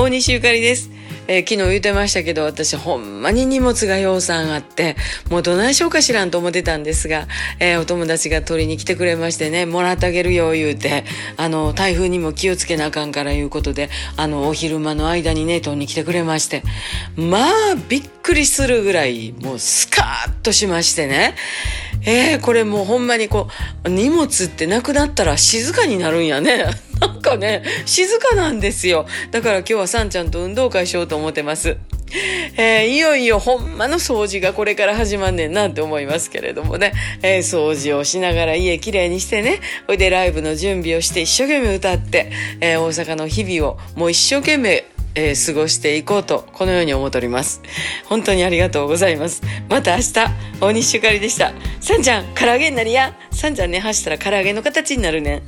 大西ゆかりです。えー、昨日言ってましたけど、私ほんまに荷物がようさんあって、もうどないしようかしらんと思ってたんですが、えー、お友達が取りに来てくれましてね、もらってあげるよ言うて、あの、台風にも気をつけなあかんからいうことで、あの、お昼間の間にね、取りに来てくれまして、まあ、びっくりするぐらい、もうスカーッとしましてね、えー、これもうほんまにこう、荷物ってなくなったら静かになるんやね。なんかね、静かなんですよ。だから今日はさんちゃんと運動会しようと思ってます。えー、いよいよほんまの掃除がこれから始まんねんなって思いますけれどもね、えー、掃除をしながら家きれいにしてね、ほいでライブの準備をして一生懸命歌って、えー、大阪の日々をもう一生懸命えー、過ごしていこうと、このように思っております。本当にありがとうございます。また明日、大西ゆかりでした。さんちゃん、唐揚げになりや。さんちゃんね、走ったら唐揚げの形になるね。